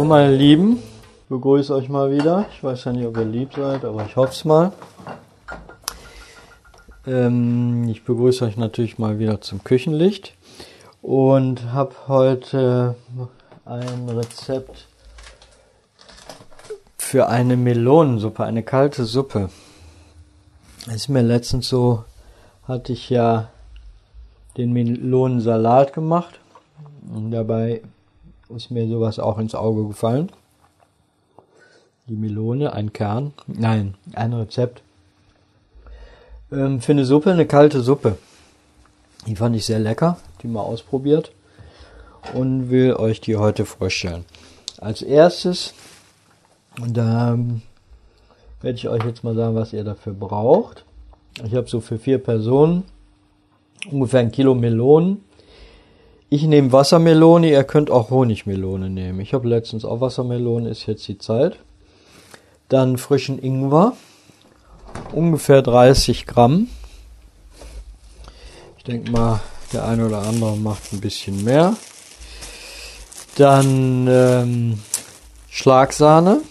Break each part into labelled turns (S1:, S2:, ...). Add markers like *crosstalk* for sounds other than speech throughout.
S1: Hallo meine Lieben, begrüße euch mal wieder. Ich weiß ja nicht, ob ihr lieb seid, aber ich hoffe es mal. Ähm, ich begrüße euch natürlich mal wieder zum Küchenlicht und habe heute ein Rezept für eine Melonensuppe, eine kalte Suppe. Es ist mir letztens so, hatte ich ja den Melonensalat gemacht und dabei ist mir sowas auch ins Auge gefallen. Die Melone, ein Kern, nein, ein Rezept ähm, für eine Suppe, eine kalte Suppe. Die fand ich sehr lecker, die mal ausprobiert und will euch die heute vorstellen. Als erstes, und da ähm, werde ich euch jetzt mal sagen, was ihr dafür braucht. Ich habe so für vier Personen ungefähr ein Kilo Melonen. Ich nehme Wassermelone, ihr könnt auch Honigmelone nehmen. Ich habe letztens auch Wassermelone, ist jetzt die Zeit. Dann frischen Ingwer, ungefähr 30 Gramm. Ich denke mal, der eine oder andere macht ein bisschen mehr. Dann ähm, Schlagsahne.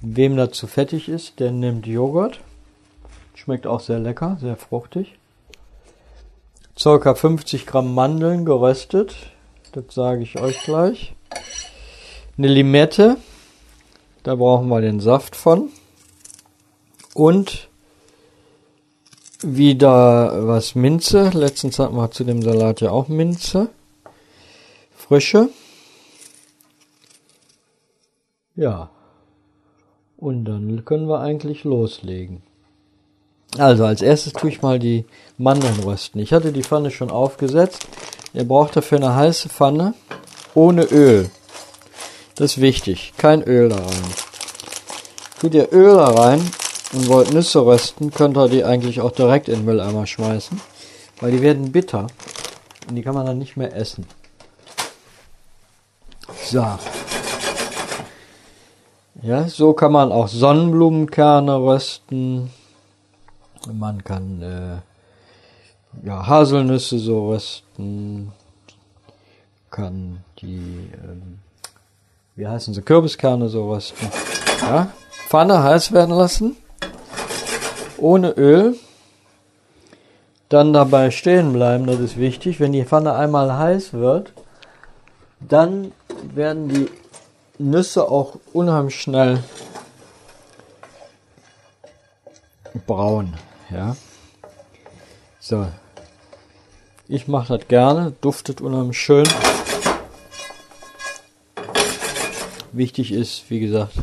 S1: Wem das zu fettig ist, der nimmt Joghurt. Schmeckt auch sehr lecker, sehr fruchtig. Circa 50 Gramm Mandeln geröstet. Das sage ich euch gleich. Eine Limette. Da brauchen wir den Saft von. Und wieder was Minze. Letztens hatten wir zu dem Salat ja auch Minze. Frische. Ja. Und dann können wir eigentlich loslegen. Also als erstes tue ich mal die Mandeln rösten. Ich hatte die Pfanne schon aufgesetzt. Ihr braucht dafür eine heiße Pfanne ohne Öl. Das ist wichtig. Kein Öl da rein. Tut ihr Öl da rein und wollt Nüsse rösten, könnt ihr die eigentlich auch direkt in den Mülleimer schmeißen. Weil die werden bitter. Und die kann man dann nicht mehr essen. So. Ja, so kann man auch Sonnenblumenkerne rösten. Man kann äh, ja, Haselnüsse so rösten. Kann die, ähm, wie heißen sie, Kürbiskerne so rösten. Ja, Pfanne heiß werden lassen. Ohne Öl. Dann dabei stehen bleiben, das ist wichtig. Wenn die Pfanne einmal heiß wird, dann werden die Nüsse auch unheimlich schnell braun. Ja. So. Ich mache das gerne, duftet unheimlich schön. Wichtig ist, wie gesagt,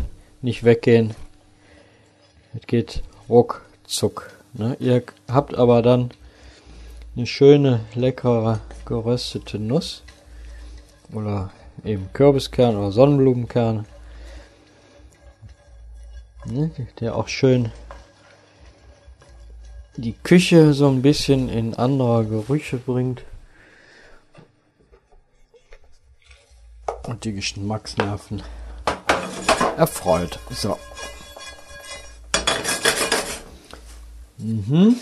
S1: nicht weggehen. Es geht ruckzuck. Ne? Ihr habt aber dann eine schöne, leckere, geröstete Nuss. Oder eben Kürbiskern oder Sonnenblumenkerne. Ne? Der auch schön die Küche so ein bisschen in anderer Gerüche bringt. Und die Geschmacksnerven erfreut. So. Mhm.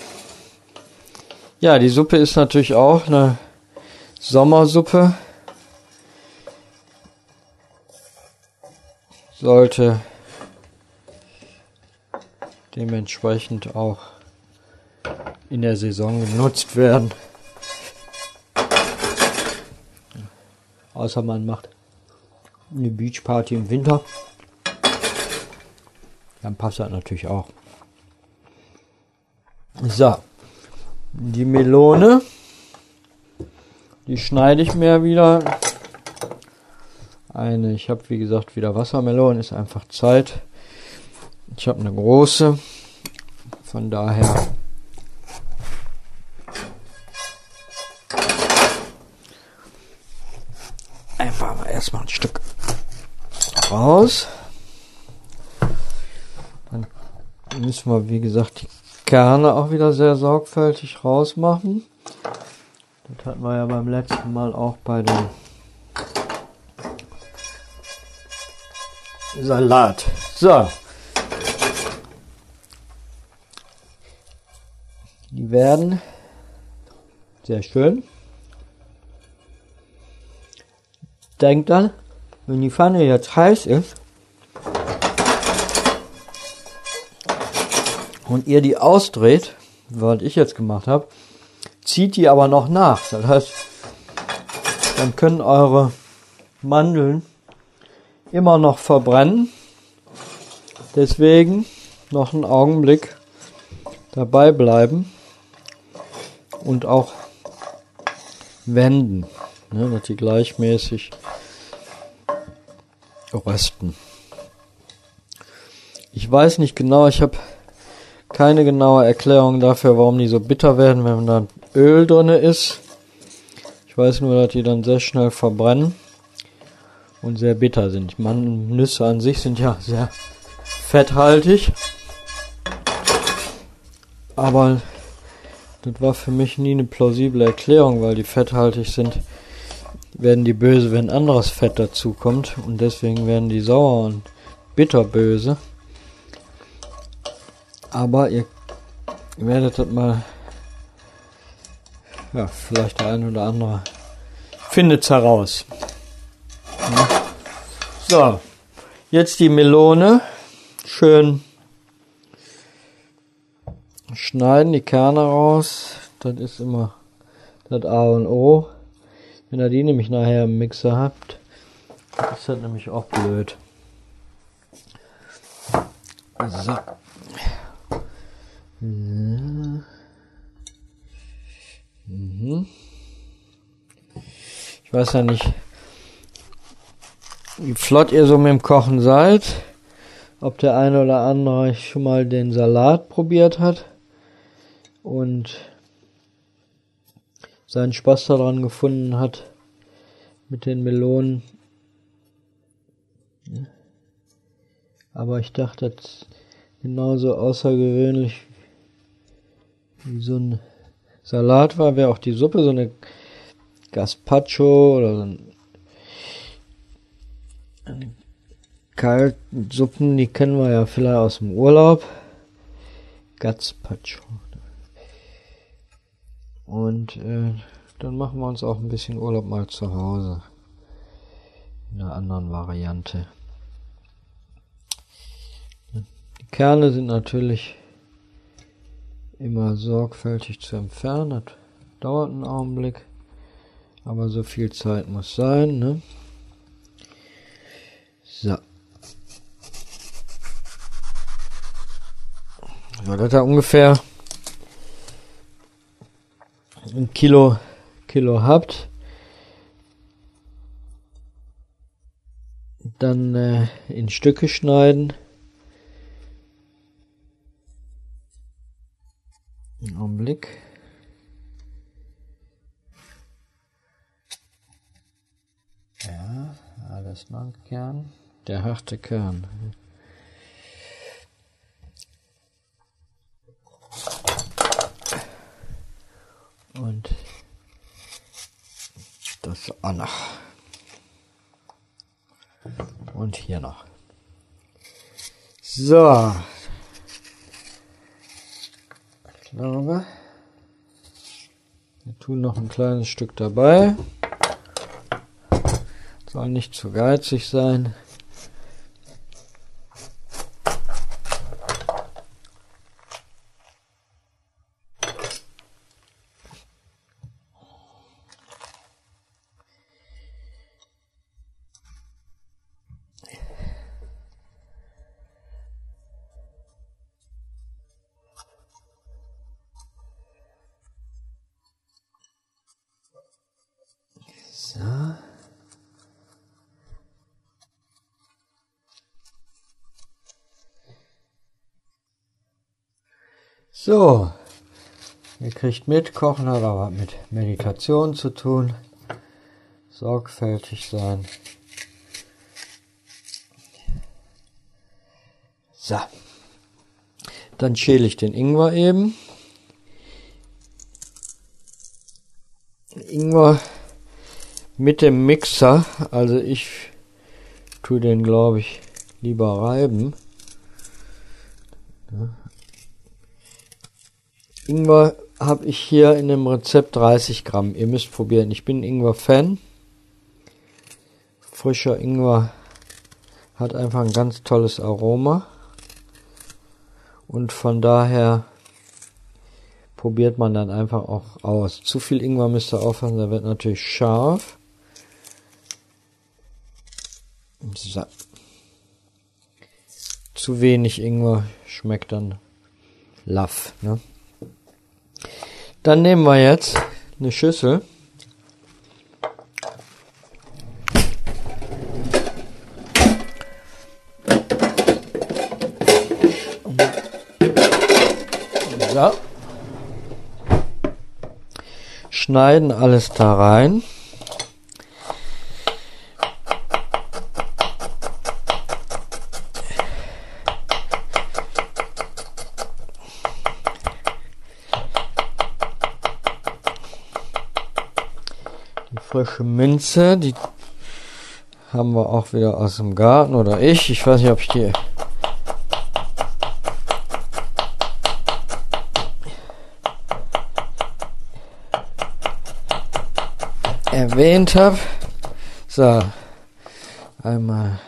S1: Ja, die Suppe ist natürlich auch eine Sommersuppe. Sollte dementsprechend auch in der Saison genutzt werden. Außer man macht eine Beachparty im Winter. Dann passt das natürlich auch. So, die Melone, die schneide ich mir wieder. Eine, ich habe wie gesagt wieder Wassermelone, ist einfach Zeit. Ich habe eine große, von daher einfach mal erstmal ein Stück raus. Dann müssen wir, wie gesagt, die Kerne auch wieder sehr sorgfältig rausmachen. Das hatten wir ja beim letzten Mal auch bei dem Salat. So. Die werden sehr schön denkt dann, wenn die Pfanne jetzt heiß ist und ihr die ausdreht, was ich jetzt gemacht habe, zieht die aber noch nach. Das heißt, dann können eure Mandeln immer noch verbrennen. Deswegen noch einen Augenblick dabei bleiben und auch wenden, ne, dass die gleichmäßig rösten. Ich weiß nicht genau, ich habe keine genaue Erklärung dafür, warum die so bitter werden, wenn da Öl drin ist. Ich weiß nur, dass die dann sehr schnell verbrennen und sehr bitter sind. Man, Nüsse an sich sind ja sehr fetthaltig. Aber das war für mich nie eine plausible Erklärung, weil die fetthaltig sind, werden die böse, wenn anderes Fett dazu kommt und deswegen werden die sauer und bitterböse. Aber ihr werdet das mal, ja, vielleicht der ein oder andere findet's heraus. So, jetzt die Melone schön schneiden, die Kerne raus. Das ist immer das A und O. Wenn ihr die nämlich nachher im Mixer habt, ist das nämlich auch blöd. So. Mhm. Ich weiß ja nicht, wie flott ihr so mit dem Kochen seid. Ob der eine oder andere schon mal den Salat probiert hat und seinen Spaß daran gefunden hat mit den Melonen. Aber ich dachte, das genauso außergewöhnlich wie so ein Salat war, wäre auch die Suppe, so eine Gazpacho oder so ein kalten Suppen, die kennen wir ja vielleicht aus dem Urlaub. Gazpacho. Und äh, dann machen wir uns auch ein bisschen Urlaub mal zu Hause. In einer anderen Variante. Die Kerne sind natürlich immer sorgfältig zu entfernen. Das dauert einen Augenblick. Aber so viel Zeit muss sein, ne? So. Ja, das hat ungefähr ein Kilo, Kilo habt, dann äh, in Stücke schneiden. Einen Augenblick. Ja, alles ein Kern. Der harte Kern. Und das auch noch. Und hier noch. So. Ich glaube, wir tun noch ein kleines Stück dabei. Soll nicht zu geizig sein. So, ihr kriegt mit, Kochen hat aber mit Meditation zu tun. Sorgfältig sein. So. Dann schäle ich den Ingwer eben. Ingwer mit dem Mixer, also ich tue den glaube ich lieber reiben. Ingwer habe ich hier in dem Rezept 30 Gramm. Ihr müsst probieren. Ich bin Ingwer-Fan. frischer Ingwer hat einfach ein ganz tolles Aroma. Und von daher probiert man dann einfach auch aus. Zu viel Ingwer müsst ihr aufpassen, der wird natürlich scharf. So. Zu wenig Ingwer schmeckt dann laff. Ne? Dann nehmen wir jetzt eine Schüssel. So. Schneiden alles da rein. Die frische Minze, die haben wir auch wieder aus dem Garten oder ich. Ich weiß nicht, ob ich die erwähnt habe. So, einmal,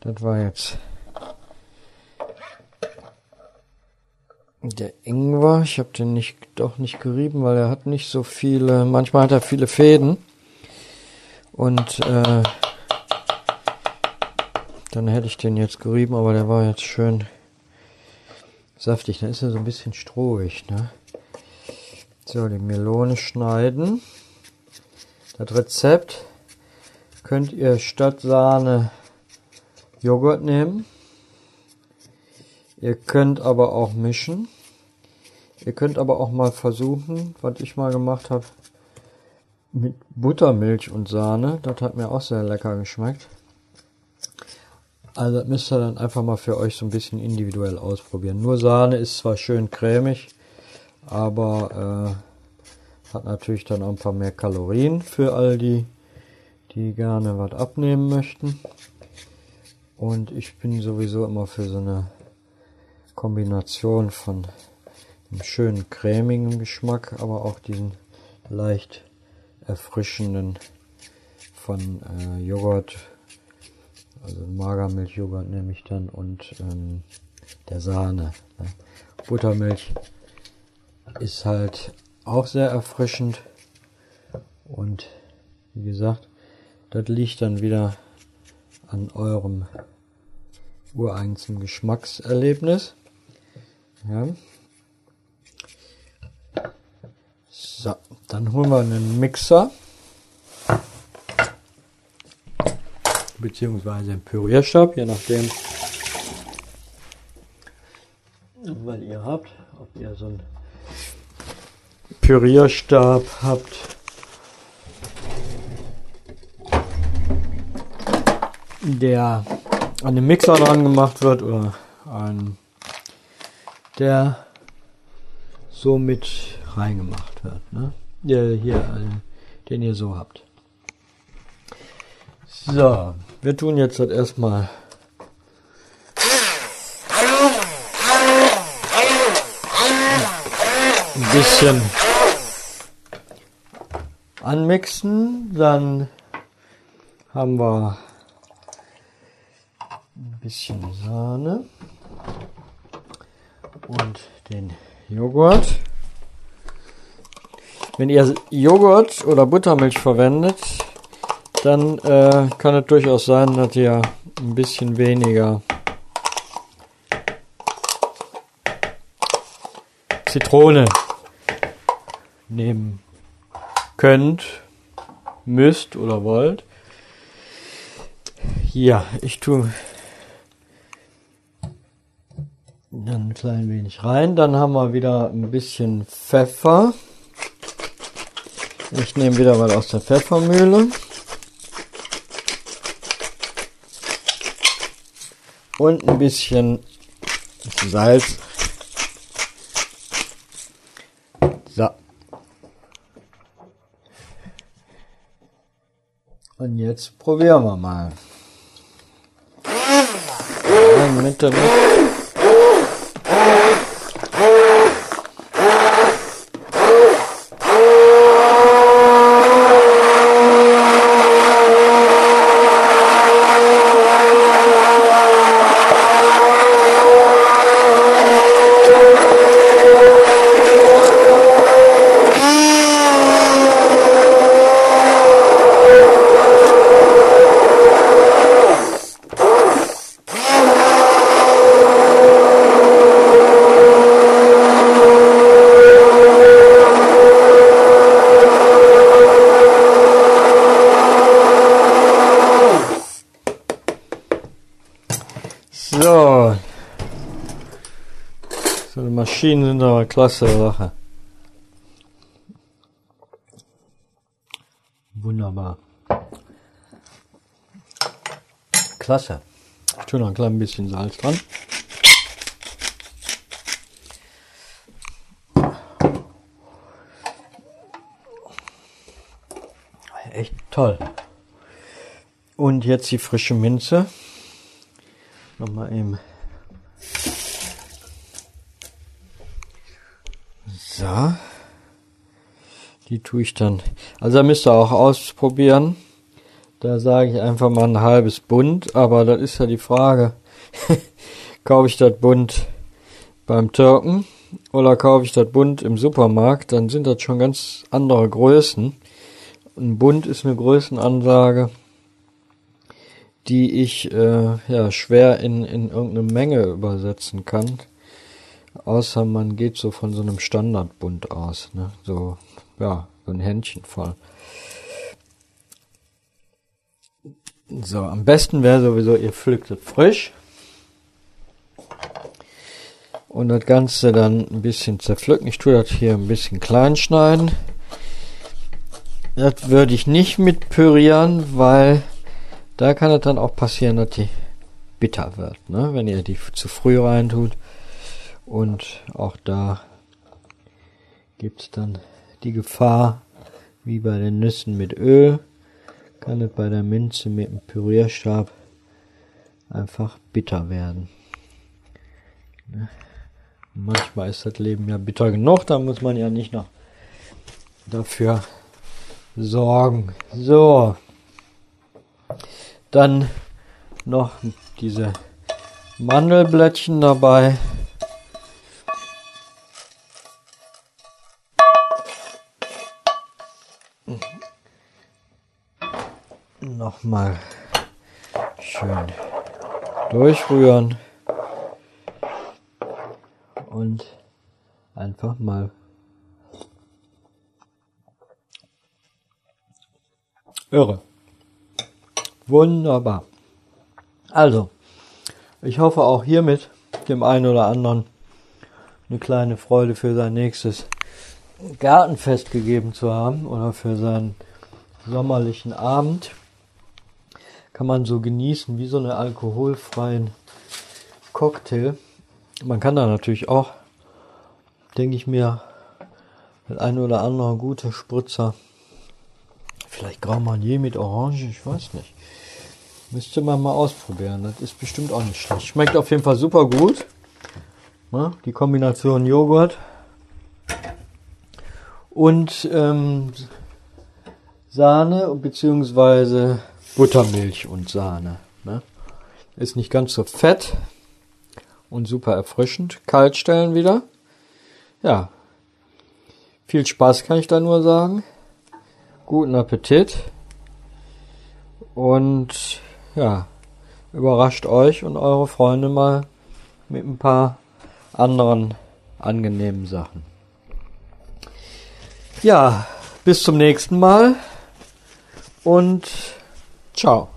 S1: das war jetzt der Ingwer. Ich habe den nicht, doch nicht gerieben, weil er hat nicht so viele, manchmal hat er viele Fäden. Und äh, dann hätte ich den jetzt gerieben, aber der war jetzt schön saftig. Dann ist er so ein bisschen strohig. Ne? So, die Melone schneiden. Das Rezept könnt ihr statt Sahne Joghurt nehmen. Ihr könnt aber auch mischen. Ihr könnt aber auch mal versuchen, was ich mal gemacht habe, mit Buttermilch und Sahne. Das hat mir auch sehr lecker geschmeckt. Also das müsst ihr dann einfach mal für euch so ein bisschen individuell ausprobieren. Nur Sahne ist zwar schön cremig, aber äh, hat natürlich dann auch ein paar mehr Kalorien für all die, die gerne was abnehmen möchten. Und ich bin sowieso immer für so eine Kombination von einem schönen cremigen Geschmack, aber auch diesen leicht erfrischenden von äh, Joghurt, also Magermilchjoghurt nehme ich dann und ähm, der Sahne. Ne? Buttermilch ist halt auch sehr erfrischend. Und wie gesagt, das liegt dann wieder an eurem ureigensten Geschmackserlebnis. Ja. So, dann holen wir einen Mixer. Beziehungsweise einen Pürierstab, je nachdem, was ihr habt. Ob ihr so ein Pürierstab habt. der an den Mixer dran gemacht wird oder ein der so mit reingemacht wird. Ne? Der hier, äh, den ihr so habt. So, wir tun jetzt das erstmal ein bisschen anmixen. Dann haben wir ein bisschen Sahne und den Joghurt. Wenn ihr Joghurt oder Buttermilch verwendet, dann äh, kann es durchaus sein, dass ihr ein bisschen weniger Zitrone nehmen könnt, müsst oder wollt. Ja, ich tue dann ein klein wenig rein. Dann haben wir wieder ein bisschen Pfeffer. Ich nehme wieder mal aus der Pfeffermühle. Und ein bisschen Salz. So. Und jetzt probieren wir mal. Ja, Mitte, Mitte. So die Maschinen sind aber klasse Sache. Wunderbar. Klasse. Ich tue noch ein klein bisschen Salz dran. Echt toll. Und jetzt die frische Minze. Nochmal eben. So. Die tue ich dann. Also da müsst ihr auch ausprobieren. Da sage ich einfach mal ein halbes Bund, aber das ist ja die Frage. *laughs* kaufe ich das Bund beim Türken oder kaufe ich das Bund im Supermarkt, dann sind das schon ganz andere Größen. Ein Bund ist eine Größenansage, die ich äh, ja schwer in, in irgendeine Menge übersetzen kann. Außer man geht so von so einem Standardbund aus, ne? So, ja, so ein Händchen voll. So, am besten wäre sowieso, ihr pflückt es frisch. Und das Ganze dann ein bisschen zerpflücken. Ich tue das hier ein bisschen klein schneiden. Das würde ich nicht mit pürieren, weil da kann es dann auch passieren, dass die bitter wird, ne? wenn ihr die zu früh reintut. Und auch da gibt es dann die Gefahr, wie bei den Nüssen mit Öl, kann es bei der Minze mit dem Pürierstab einfach bitter werden. Ne? Manchmal ist das Leben ja bitter genug, da muss man ja nicht noch dafür sorgen. So. Dann noch diese Mandelblättchen dabei. Nochmal schön durchrühren und einfach mal irre. Wunderbar. Also, ich hoffe auch hiermit dem einen oder anderen eine kleine Freude für sein nächstes Gartenfest gegeben zu haben oder für seinen sommerlichen Abend. Kann man so genießen wie so einen alkoholfreien Cocktail. Man kann da natürlich auch, denke ich mir, mit ein oder anderen gute Spritzer, vielleicht Grand Marnier mit Orange, ich weiß nicht. Müsste man mal ausprobieren. Das ist bestimmt auch nicht schlecht. Schmeckt auf jeden Fall super gut. Die Kombination Joghurt und ähm, Sahne bzw. Buttermilch und Sahne. Ne? Ist nicht ganz so fett und super erfrischend. Kalt stellen wieder. Ja. Viel Spaß kann ich da nur sagen. Guten Appetit. Und ja, überrascht euch und eure Freunde mal mit ein paar anderen angenehmen Sachen. Ja, bis zum nächsten Mal und ciao.